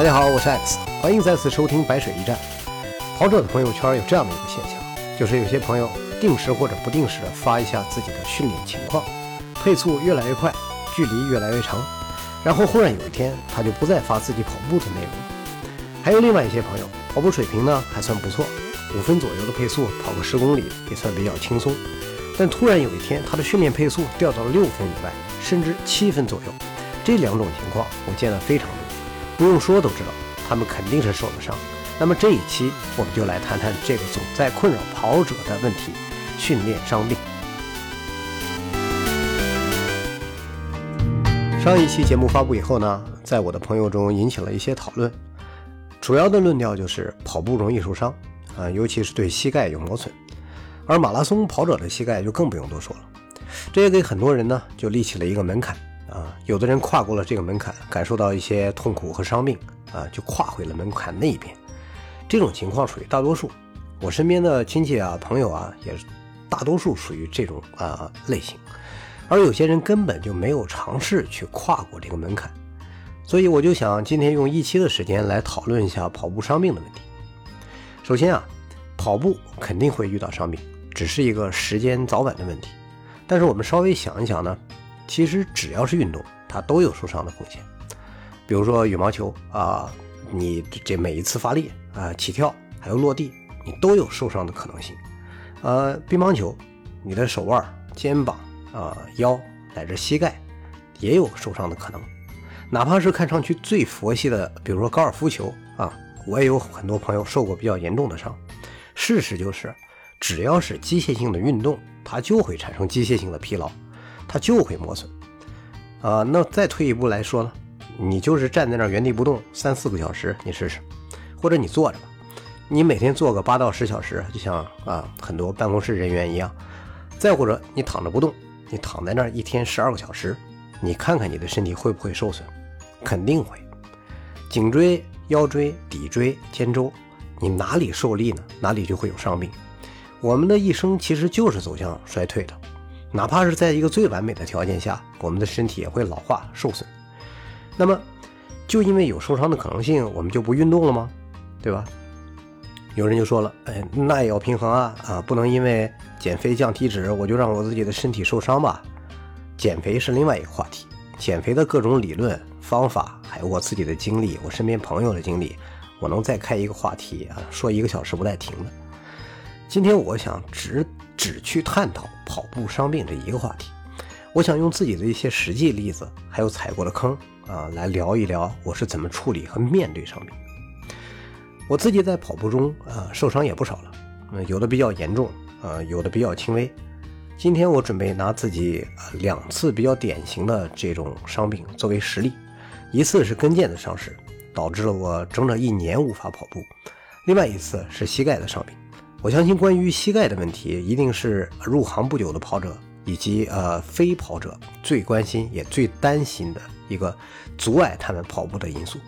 大家好，我是 X，欢迎再次收听白水一战。跑者的朋友圈有这样的一个现象，就是有些朋友定时或者不定时的发一下自己的训练情况，配速越来越快，距离越来越长，然后忽然有一天他就不再发自己跑步的内容。还有另外一些朋友，跑步水平呢还算不错，五分左右的配速跑个十公里也算比较轻松，但突然有一天他的训练配速掉到了六分以外，甚至七分左右。这两种情况我见得非常多，不用说都知道，他们肯定是受了伤。那么这一期我们就来谈谈这个总在困扰跑者的问题——训练伤病。上一期节目发布以后呢，在我的朋友中引起了一些讨论，主要的论调就是跑步容易受伤啊，尤其是对膝盖有磨损，而马拉松跑者的膝盖就更不用多说了。这也给很多人呢就立起了一个门槛啊，有的人跨过了这个门槛，感受到一些痛苦和伤病啊，就跨回了门槛那一边。这种情况属于大多数，我身边的亲戚啊、朋友啊，也大多数属于这种啊类型，而有些人根本就没有尝试去跨过这个门槛，所以我就想今天用一期的时间来讨论一下跑步伤病的问题。首先啊，跑步肯定会遇到伤病，只是一个时间早晚的问题。但是我们稍微想一想呢，其实只要是运动，它都有受伤的风险。比如说羽毛球啊。你这每一次发力啊、起跳还有落地，你都有受伤的可能性。呃，乒乓球，你的手腕、肩膀啊、腰乃至膝盖也有受伤的可能。哪怕是看上去最佛系的，比如说高尔夫球啊，我也有很多朋友受过比较严重的伤。事实就是，只要是机械性的运动，它就会产生机械性的疲劳，它就会磨损。啊，那再退一步来说呢？你就是站在那儿原地不动三四个小时，你试试，或者你坐着吧，你每天坐个八到十小时，就像啊很多办公室人员一样。再或者你躺着不动，你躺在那儿一天十二个小时，你看看你的身体会不会受损？肯定会。颈椎、腰椎、骶椎、肩周，你哪里受力呢？哪里就会有伤病。我们的一生其实就是走向衰退的，哪怕是在一个最完美的条件下，我们的身体也会老化受损。那么，就因为有受伤的可能性，我们就不运动了吗？对吧？有人就说了，哎，那也要平衡啊啊，不能因为减肥降体脂，我就让我自己的身体受伤吧？减肥是另外一个话题，减肥的各种理论方法，还有我自己的经历，我身边朋友的经历，我能再开一个话题啊，说一个小时不带停的。今天我想只只去探讨跑步伤病这一个话题，我想用自己的一些实际例子，还有踩过的坑。啊，来聊一聊我是怎么处理和面对伤病。我自己在跑步中啊受伤也不少了，嗯，有的比较严重，啊，有的比较轻微。今天我准备拿自己两次比较典型的这种伤病作为实例，一次是跟腱的伤势，导致了我整整一年无法跑步；另外一次是膝盖的伤病。我相信关于膝盖的问题，一定是入行不久的跑者。以及呃非跑者最关心也最担心的一个阻碍他们跑步的因素，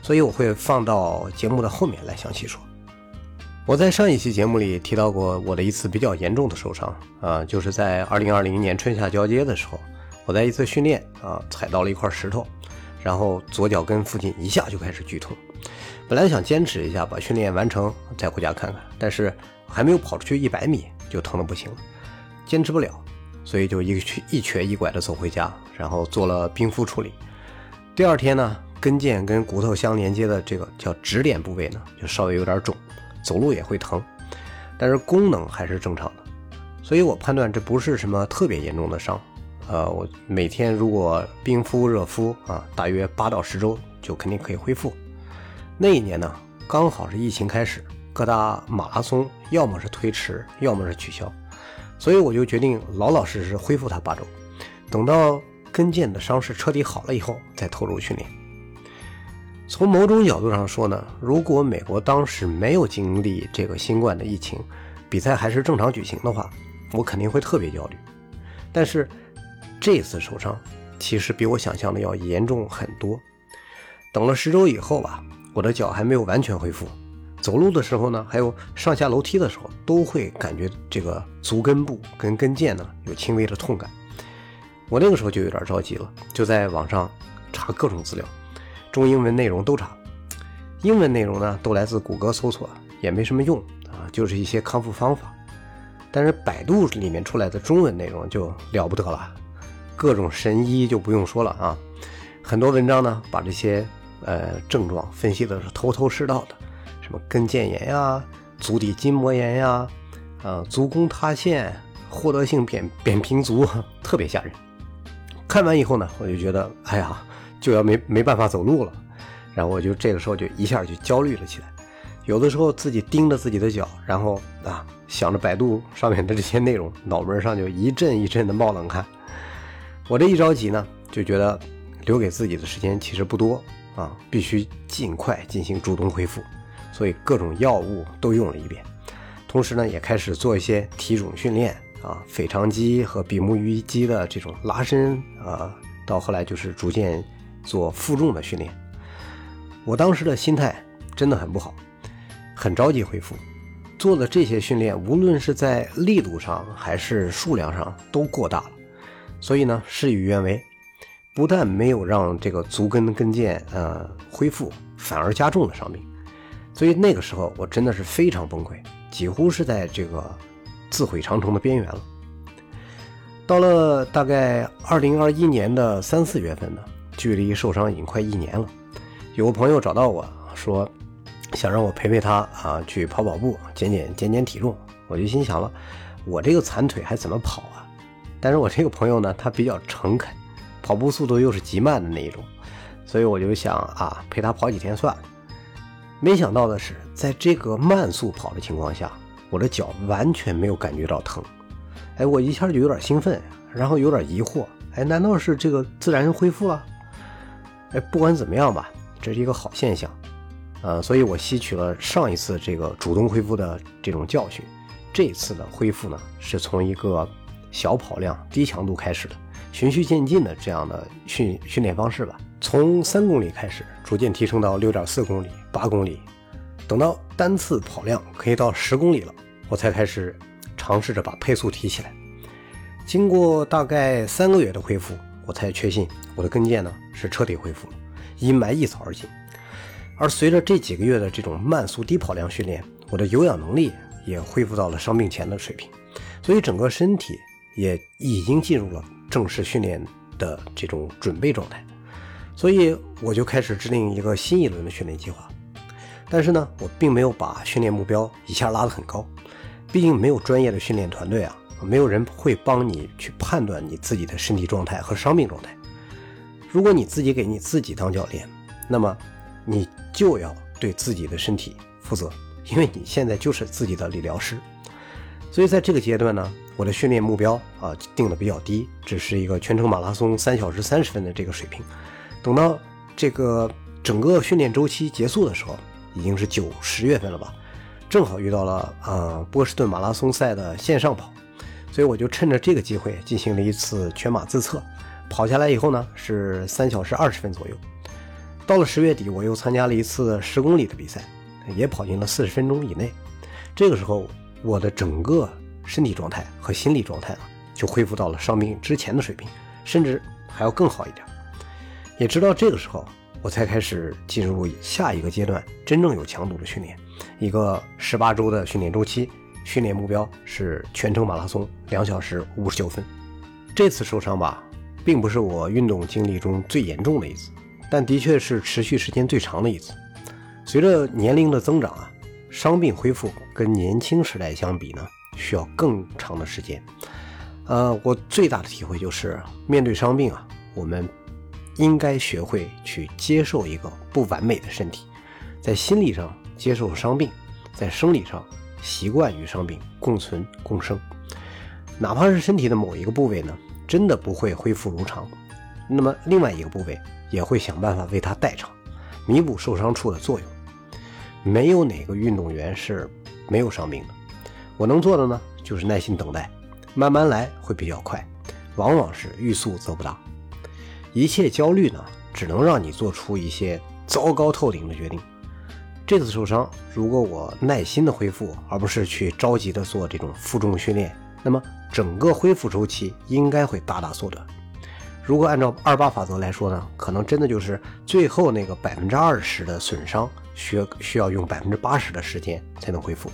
所以我会放到节目的后面来详细说。我在上一期节目里提到过我的一次比较严重的受伤啊，就是在二零二零年春夏交接的时候，我在一次训练啊踩到了一块石头，然后左脚跟附近一下就开始剧痛。本来想坚持一下把训练完成再回家看看，但是还没有跑出去一百米就疼得不行了，坚持不了。所以就一瘸一瘸一拐的走回家，然后做了冰敷处理。第二天呢，跟腱跟骨头相连接的这个叫指点部位呢，就稍微有点肿，走路也会疼，但是功能还是正常的。所以我判断这不是什么特别严重的伤。呃，我每天如果冰敷热敷啊，大约八到十周就肯定可以恢复。那一年呢，刚好是疫情开始，各大马拉松要么是推迟，要么是取消。所以我就决定老老实实恢复它八周，等到跟腱的伤势彻底好了以后再投入训练。从某种角度上说呢，如果美国当时没有经历这个新冠的疫情，比赛还是正常举行的话，我肯定会特别焦虑。但是这次受伤其实比我想象的要严重很多。等了十周以后吧，我的脚还没有完全恢复。走路的时候呢，还有上下楼梯的时候，都会感觉这个足跟部跟跟腱呢有轻微的痛感。我那个时候就有点着急了，就在网上查各种资料，中英文内容都查。英文内容呢都来自谷歌搜索，也没什么用啊，就是一些康复方法。但是百度里面出来的中文内容就了不得了，各种神医就不用说了啊，很多文章呢把这些呃症状分析的是头头是道的，什么跟腱炎呀、足底筋膜炎呀、啊足弓塌陷、获得性扁扁平足，特别吓人。看完以后呢，我就觉得哎呀，就要没没办法走路了，然后我就这个时候就一下就焦虑了起来。有的时候自己盯着自己的脚，然后啊想着百度上面的这些内容，脑门上就一阵一阵的冒冷汗。我这一着急呢，就觉得留给自己的时间其实不多啊，必须尽快进行主动恢复，所以各种药物都用了一遍，同时呢也开始做一些体重训练啊，腓肠肌和比目鱼肌的这种拉伸啊，到后来就是逐渐做负重的训练。我当时的心态真的很不好。很着急恢复，做的这些训练，无论是在力度上还是数量上都过大了，所以呢，事与愿违，不但没有让这个足跟跟腱呃恢复，反而加重了伤病。所以那个时候我真的是非常崩溃，几乎是在这个自毁长城的边缘了。到了大概二零二一年的三四月份呢，距离受伤已经快一年了，有个朋友找到我说。想让我陪陪他啊，去跑跑步，减减减减体重。我就心想了，我这个残腿还怎么跑啊？但是我这个朋友呢，他比较诚恳，跑步速度又是极慢的那一种，所以我就想啊，陪他跑几天算了。没想到的是，在这个慢速跑的情况下，我的脚完全没有感觉到疼。哎，我一下就有点兴奋，然后有点疑惑，哎，难道是这个自然恢复了？哎，不管怎么样吧，这是一个好现象。呃，所以我吸取了上一次这个主动恢复的这种教训，这次的恢复呢，是从一个小跑量、低强度开始的，循序渐进的这样的训训练方式吧。从三公里开始，逐渐提升到六点四公里、八公里，等到单次跑量可以到十公里了，我才开始尝试着把配速提起来。经过大概三个月的恢复，我才确信我的跟腱呢是彻底恢复了，阴霾一扫而尽。而随着这几个月的这种慢速低跑量训练，我的有氧能力也恢复到了伤病前的水平，所以整个身体也已经进入了正式训练的这种准备状态，所以我就开始制定一个新一轮的训练计划。但是呢，我并没有把训练目标一下拉得很高，毕竟没有专业的训练团队啊，没有人会帮你去判断你自己的身体状态和伤病状态。如果你自己给你自己当教练，那么你。就要对自己的身体负责，因为你现在就是自己的理疗师。所以在这个阶段呢，我的训练目标啊定的比较低，只是一个全程马拉松三小时三十分的这个水平。等到这个整个训练周期结束的时候，已经是九十月份了吧，正好遇到了呃波士顿马拉松赛的线上跑，所以我就趁着这个机会进行了一次全马自测，跑下来以后呢是三小时二十分左右。到了十月底，我又参加了一次十公里的比赛，也跑进了四十分钟以内。这个时候，我的整个身体状态和心理状态呢，就恢复到了伤病之前的水平，甚至还要更好一点。也直到这个时候，我才开始进入下一个阶段，真正有强度的训练，一个十八周的训练周期，训练目标是全程马拉松两小时五十九分。这次受伤吧，并不是我运动经历中最严重的一次。但的确是持续时间最长的一次。随着年龄的增长啊，伤病恢复跟年轻时代相比呢，需要更长的时间。呃，我最大的体会就是，面对伤病啊，我们应该学会去接受一个不完美的身体，在心理上接受伤病，在生理上习惯与伤病共存共生。哪怕是身体的某一个部位呢，真的不会恢复如常，那么另外一个部位。也会想办法为他代偿，弥补受伤处的作用。没有哪个运动员是没有伤病的。我能做的呢，就是耐心等待，慢慢来会比较快。往往是欲速则不达。一切焦虑呢，只能让你做出一些糟糕透顶的决定。这次受伤，如果我耐心的恢复，而不是去着急的做这种负重训练，那么整个恢复周期应该会大大缩短。如果按照二八法则来说呢，可能真的就是最后那个百分之二十的损伤需要需要用百分之八十的时间才能恢复，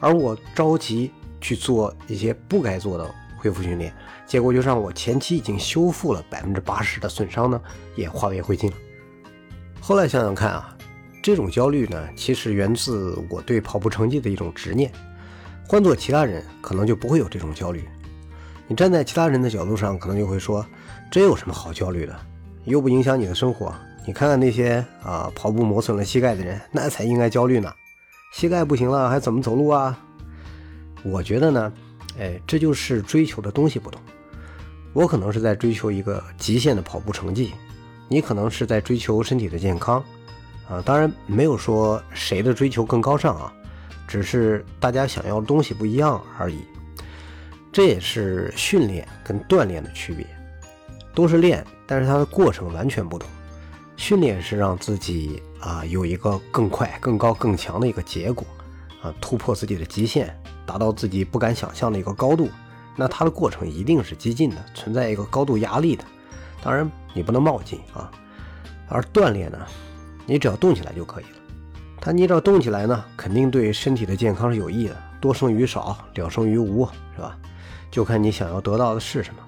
而我着急去做一些不该做的恢复训练，结果就让我前期已经修复了百分之八十的损伤呢，也化为灰烬了。后来想想看啊，这种焦虑呢，其实源自我对跑步成绩的一种执念。换做其他人，可能就不会有这种焦虑。你站在其他人的角度上，可能就会说：“这有什么好焦虑的？又不影响你的生活。你看看那些啊，跑步磨损了膝盖的人，那才应该焦虑呢。膝盖不行了，还怎么走路啊？”我觉得呢，哎，这就是追求的东西不同。我可能是在追求一个极限的跑步成绩，你可能是在追求身体的健康。啊，当然没有说谁的追求更高尚啊。只是大家想要的东西不一样而已，这也是训练跟锻炼的区别，都是练，但是它的过程完全不同。训练是让自己啊有一个更快、更高、更强的一个结果，啊突破自己的极限，达到自己不敢想象的一个高度。那它的过程一定是激进的，存在一个高度压力的。当然你不能冒进啊。而锻炼呢，你只要动起来就可以了。它你只要动起来呢，肯定对身体的健康是有益的。多胜于少，了胜于无，是吧？就看你想要得到的是什么。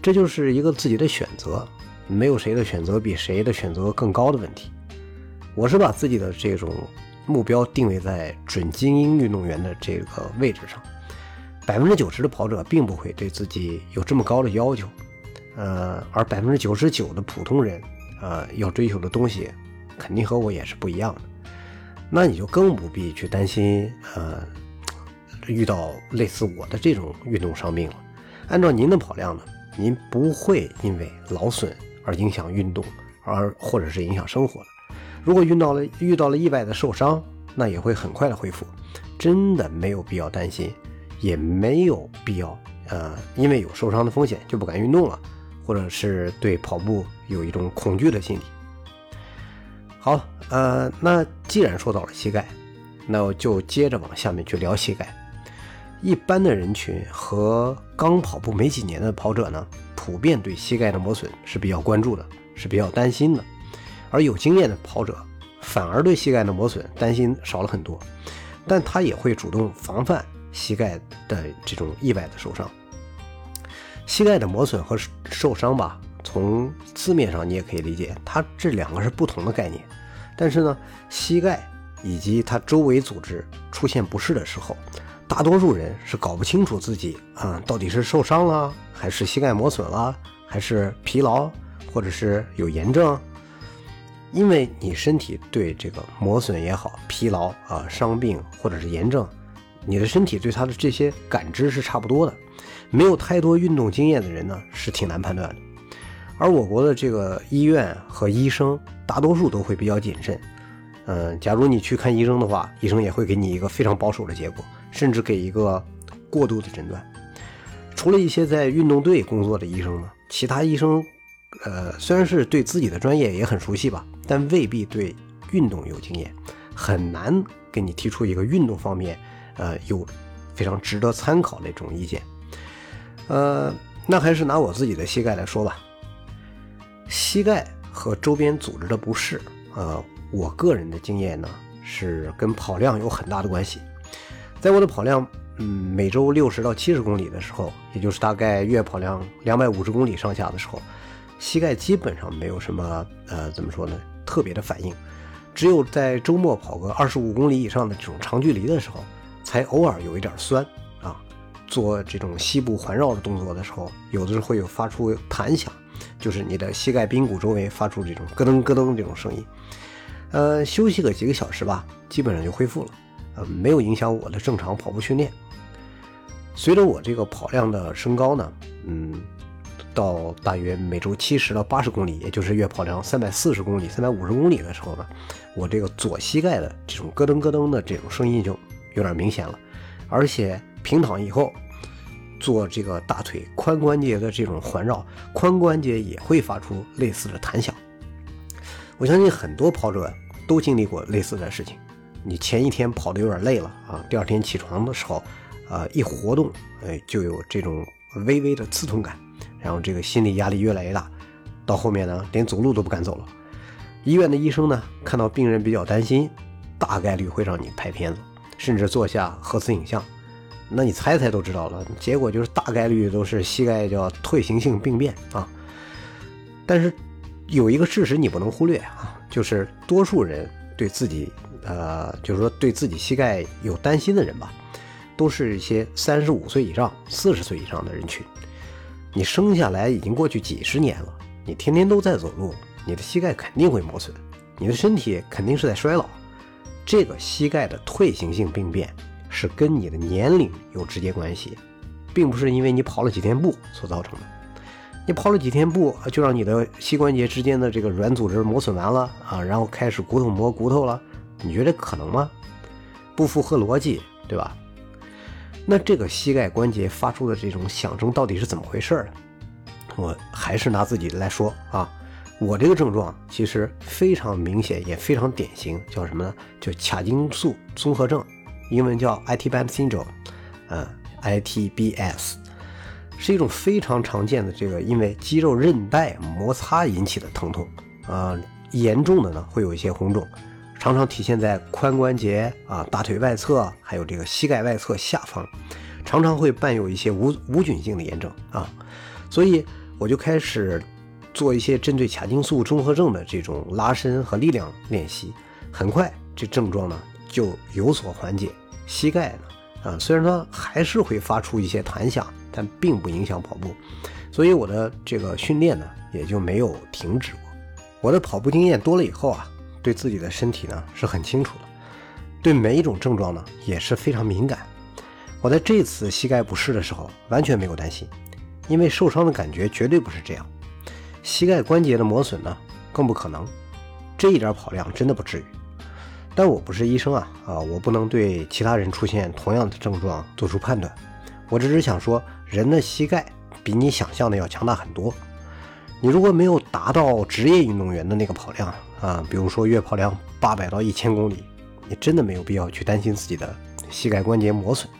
这就是一个自己的选择，没有谁的选择比谁的选择更高的问题。我是把自己的这种目标定位在准精英运动员的这个位置上。百分之九十的跑者并不会对自己有这么高的要求，呃，而百分之九十九的普通人，呃，要追求的东西肯定和我也是不一样的。那你就更不必去担心，呃，遇到类似我的这种运动伤病了。按照您的跑量呢，您不会因为劳损而影响运动，而或者是影响生活的。如果遇到了遇到了意外的受伤，那也会很快的恢复，真的没有必要担心，也没有必要，呃，因为有受伤的风险就不敢运动了，或者是对跑步有一种恐惧的心理。好，呃，那既然说到了膝盖，那我就接着往下面去聊膝盖。一般的人群和刚跑步没几年的跑者呢，普遍对膝盖的磨损是比较关注的，是比较担心的。而有经验的跑者反而对膝盖的磨损担心少了很多，但他也会主动防范膝盖的这种意外的受伤。膝盖的磨损和受伤吧。从字面上你也可以理解，它这两个是不同的概念。但是呢，膝盖以及它周围组织出现不适的时候，大多数人是搞不清楚自己啊到底是受伤了，还是膝盖磨损了，还是疲劳，或者是有炎症。因为你身体对这个磨损也好、疲劳啊、伤病或者是炎症，你的身体对它的这些感知是差不多的。没有太多运动经验的人呢，是挺难判断的。而我国的这个医院和医生，大多数都会比较谨慎。嗯，假如你去看医生的话，医生也会给你一个非常保守的结果，甚至给一个过度的诊断。除了一些在运动队工作的医生呢，其他医生，呃，虽然是对自己的专业也很熟悉吧，但未必对运动有经验，很难给你提出一个运动方面，呃，有非常值得参考的一种意见。呃，那还是拿我自己的膝盖来说吧。膝盖和周边组织的不适，呃，我个人的经验呢是跟跑量有很大的关系。在我的跑量，嗯，每周六十到七十公里的时候，也就是大概月跑量两百五十公里上下的时候，膝盖基本上没有什么，呃，怎么说呢，特别的反应。只有在周末跑个二十五公里以上的这种长距离的时候，才偶尔有一点酸啊。做这种膝部环绕的动作的时候，有的时候会有发出弹响。就是你的膝盖髌骨周围发出这种咯噔咯噔这种声音，呃，休息个几个小时吧，基本上就恢复了，呃，没有影响我的正常跑步训练。随着我这个跑量的升高呢，嗯，到大约每周七十到八十公里，也就是月跑量三百四十公里、三百五十公里的时候呢，我这个左膝盖的这种咯噔咯噔的这种声音就有点明显了，而且平躺以后。做这个大腿髋关节的这种环绕，髋关节也会发出类似的弹响。我相信很多跑者都经历过类似的事情。你前一天跑的有点累了啊，第二天起床的时候，啊一活动，哎就有这种微微的刺痛感，然后这个心理压力越来越大，到后面呢连走路都不敢走了。医院的医生呢，看到病人比较担心，大概率会让你拍片子，甚至做下核磁影像。那你猜猜都知道了，结果就是大概率都是膝盖叫退行性病变啊。但是有一个事实你不能忽略啊，就是多数人对自己，呃，就是说对自己膝盖有担心的人吧，都是一些三十五岁以上、四十岁以上的人群。你生下来已经过去几十年了，你天天都在走路，你的膝盖肯定会磨损，你的身体肯定是在衰老。这个膝盖的退行性病变。是跟你的年龄有直接关系，并不是因为你跑了几天步所造成的。你跑了几天步，就让你的膝关节之间的这个软组织磨损完了啊，然后开始骨头磨骨头了？你觉得可能吗？不符合逻辑，对吧？那这个膝盖关节发出的这种响声到底是怎么回事呢？我还是拿自己来说啊，我这个症状其实非常明显，也非常典型，叫什么呢？就髂胫束综合症。英文叫 IT band syndrome，嗯，ITBS，是一种非常常见的这个因为肌肉韧带摩擦引起的疼痛，啊，严重的呢会有一些红肿，常常体现在髋关节啊、大腿外侧，还有这个膝盖外侧下方，常常会伴有一些无无菌性的炎症啊，所以我就开始做一些针对髂胫束综合症的这种拉伸和力量练习，很快这症状呢。就有所缓解。膝盖呢，啊，虽然说还是会发出一些弹响，但并不影响跑步，所以我的这个训练呢也就没有停止过。我的跑步经验多了以后啊，对自己的身体呢是很清楚的，对每一种症状呢也是非常敏感。我在这次膝盖不适的时候完全没有担心，因为受伤的感觉绝对不是这样，膝盖关节的磨损呢更不可能，这一点跑量真的不至于。但我不是医生啊，啊，我不能对其他人出现同样的症状做出判断。我只是想说，人的膝盖比你想象的要强大很多。你如果没有达到职业运动员的那个跑量啊，比如说月跑量八百到一千公里，你真的没有必要去担心自己的膝盖关节磨损。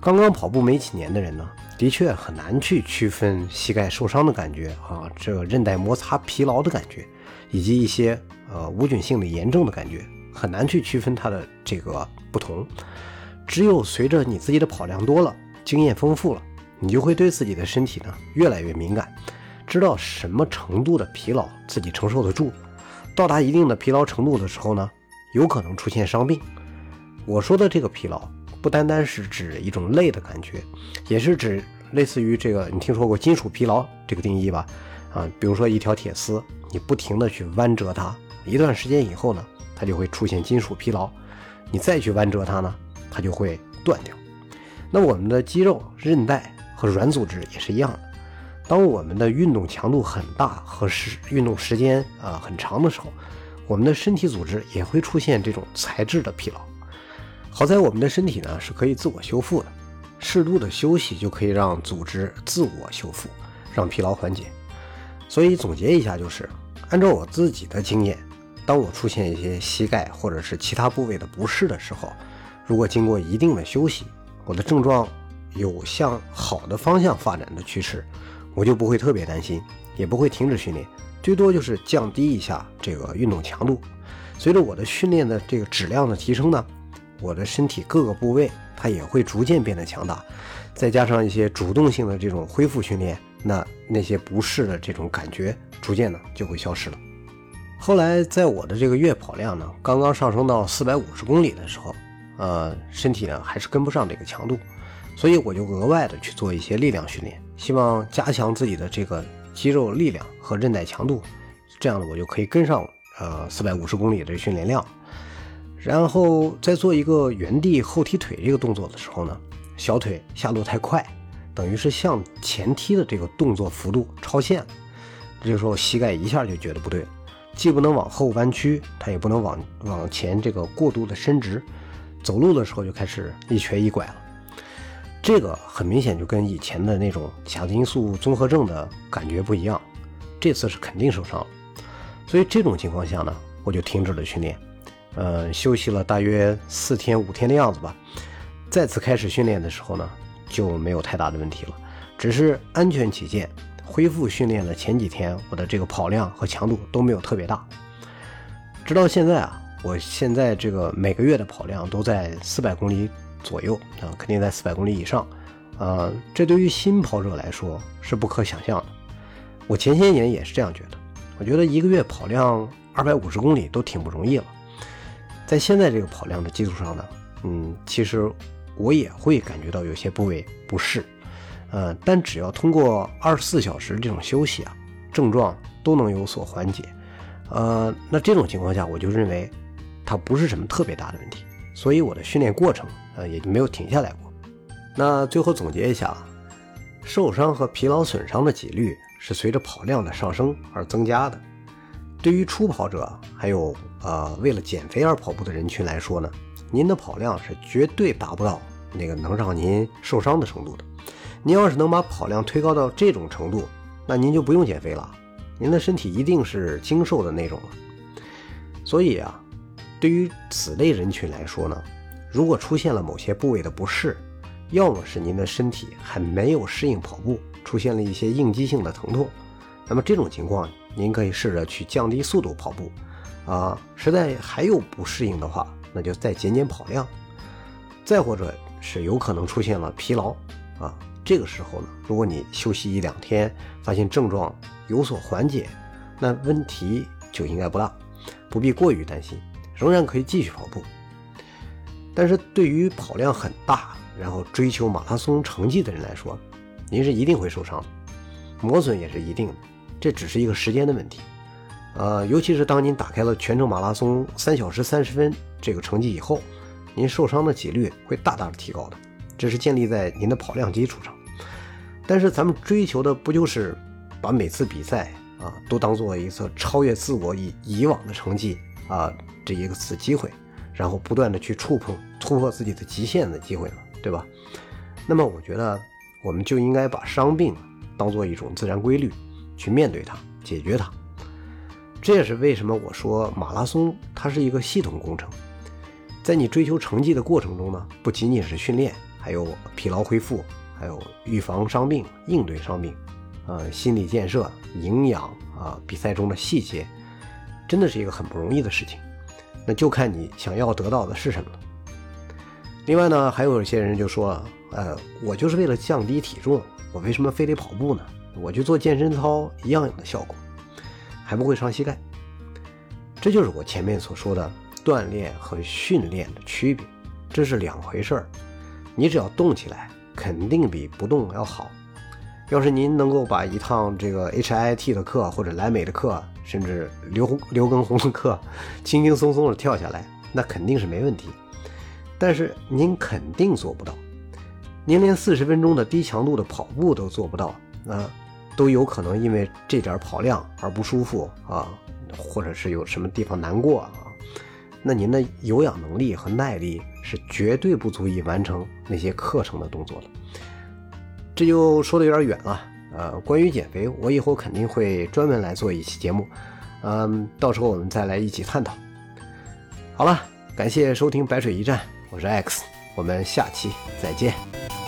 刚刚跑步没几年的人呢，的确很难去区分膝盖受伤的感觉啊，这韧带摩擦疲劳的感觉，以及一些呃无菌性的炎症的感觉。很难去区分它的这个不同，只有随着你自己的跑量多了，经验丰富了，你就会对自己的身体呢越来越敏感，知道什么程度的疲劳自己承受得住，到达一定的疲劳程度的时候呢，有可能出现伤病。我说的这个疲劳，不单单是指一种累的感觉，也是指类似于这个你听说过金属疲劳这个定义吧？啊，比如说一条铁丝，你不停的去弯折它，一段时间以后呢？它就会出现金属疲劳，你再去弯折它呢，它就会断掉。那我们的肌肉、韧带和软组织也是一样的。当我们的运动强度很大和时运动时间啊很长的时候，我们的身体组织也会出现这种材质的疲劳。好在我们的身体呢是可以自我修复的，适度的休息就可以让组织自我修复，让疲劳缓解。所以总结一下就是，按照我自己的经验。当我出现一些膝盖或者是其他部位的不适的时候，如果经过一定的休息，我的症状有向好的方向发展的趋势，我就不会特别担心，也不会停止训练，最多就是降低一下这个运动强度。随着我的训练的这个质量的提升呢，我的身体各个部位它也会逐渐变得强大，再加上一些主动性的这种恢复训练，那那些不适的这种感觉逐渐呢就会消失了。后来，在我的这个月跑量呢，刚刚上升到四百五十公里的时候，呃，身体呢还是跟不上这个强度，所以我就额外的去做一些力量训练，希望加强自己的这个肌肉力量和韧带强度，这样呢，我就可以跟上呃四百五十公里的训练量。然后在做一个原地后踢腿这个动作的时候呢，小腿下落太快，等于是向前踢的这个动作幅度超限了，这个时候膝盖一下就觉得不对。既不能往后弯曲，它也不能往往前这个过度的伸直，走路的时候就开始一瘸一拐了。这个很明显就跟以前的那种髂胫束综合症的感觉不一样，这次是肯定受伤了。所以这种情况下呢，我就停止了训练，呃，休息了大约四天五天的样子吧。再次开始训练的时候呢，就没有太大的问题了，只是安全起见。恢复训练的前几天，我的这个跑量和强度都没有特别大，直到现在啊，我现在这个每个月的跑量都在四百公里左右啊，肯定在四百公里以上。呃，这对于新跑者来说是不可想象的。我前些年也是这样觉得，我觉得一个月跑量二百五十公里都挺不容易了。在现在这个跑量的基础上呢，嗯，其实我也会感觉到有些部位不适，呃，但只要通过二十四小时这种休息啊，症状都能有所缓解。呃，那这种情况下，我就认为它不是什么特别大的问题，所以我的训练过程也就没有停下来过。那最后总结一下，受伤和疲劳损伤的几率是随着跑量的上升而增加的。对于初跑者，还有呃为了减肥而跑步的人群来说呢，您的跑量是绝对达不到那个能让您受伤的程度的。您要是能把跑量推高到这种程度，那您就不用减肥了，您的身体一定是精瘦的那种了。所以啊，对于此类人群来说呢，如果出现了某些部位的不适，要么是您的身体还没有适应跑步，出现了一些应激性的疼痛，那么这种情况您可以试着去降低速度跑步，啊，实在还有不适应的话，那就再减减跑量，再或者是有可能出现了疲劳，啊，这个时候呢，如果你休息一两天，发现症状有所缓解，那问题就应该不大，不必过于担心，仍然可以继续跑步。但是对于跑量很大。然后追求马拉松成绩的人来说，您是一定会受伤，磨损也是一定的，这只是一个时间的问题。呃，尤其是当您打开了全程马拉松三小时三十分这个成绩以后，您受伤的几率会大大的提高的，这是建立在您的跑量基础上。但是咱们追求的不就是把每次比赛啊都当做一次超越自我以以往的成绩啊这一个次机会，然后不断的去触碰突破自己的极限的机会了？对吧？那么我觉得，我们就应该把伤病当做一种自然规律，去面对它，解决它。这也是为什么我说马拉松它是一个系统工程。在你追求成绩的过程中呢，不仅仅是训练，还有疲劳恢复，还有预防伤病、应对伤病，呃，心理建设、营养啊，比赛中的细节，真的是一个很不容易的事情。那就看你想要得到的是什么了。另外呢，还有一些人就说，呃，我就是为了降低体重，我为什么非得跑步呢？我去做健身操一样有的效果，还不会伤膝盖。这就是我前面所说的锻炼和训练的区别，这是两回事儿。你只要动起来，肯定比不动要好。要是您能够把一趟这个 HIT 的课或者莱美的课，甚至刘刘畊宏的课，轻轻松松的跳下来，那肯定是没问题。但是您肯定做不到，您连四十分钟的低强度的跑步都做不到，那都有可能因为这点跑量而不舒服啊，或者是有什么地方难过啊，那您的有氧能力和耐力是绝对不足以完成那些课程的动作的。这就说的有点远了，呃，关于减肥，我以后肯定会专门来做一期节目，嗯，到时候我们再来一起探讨。好了，感谢收听白水一战。我是 X，我们下期再见。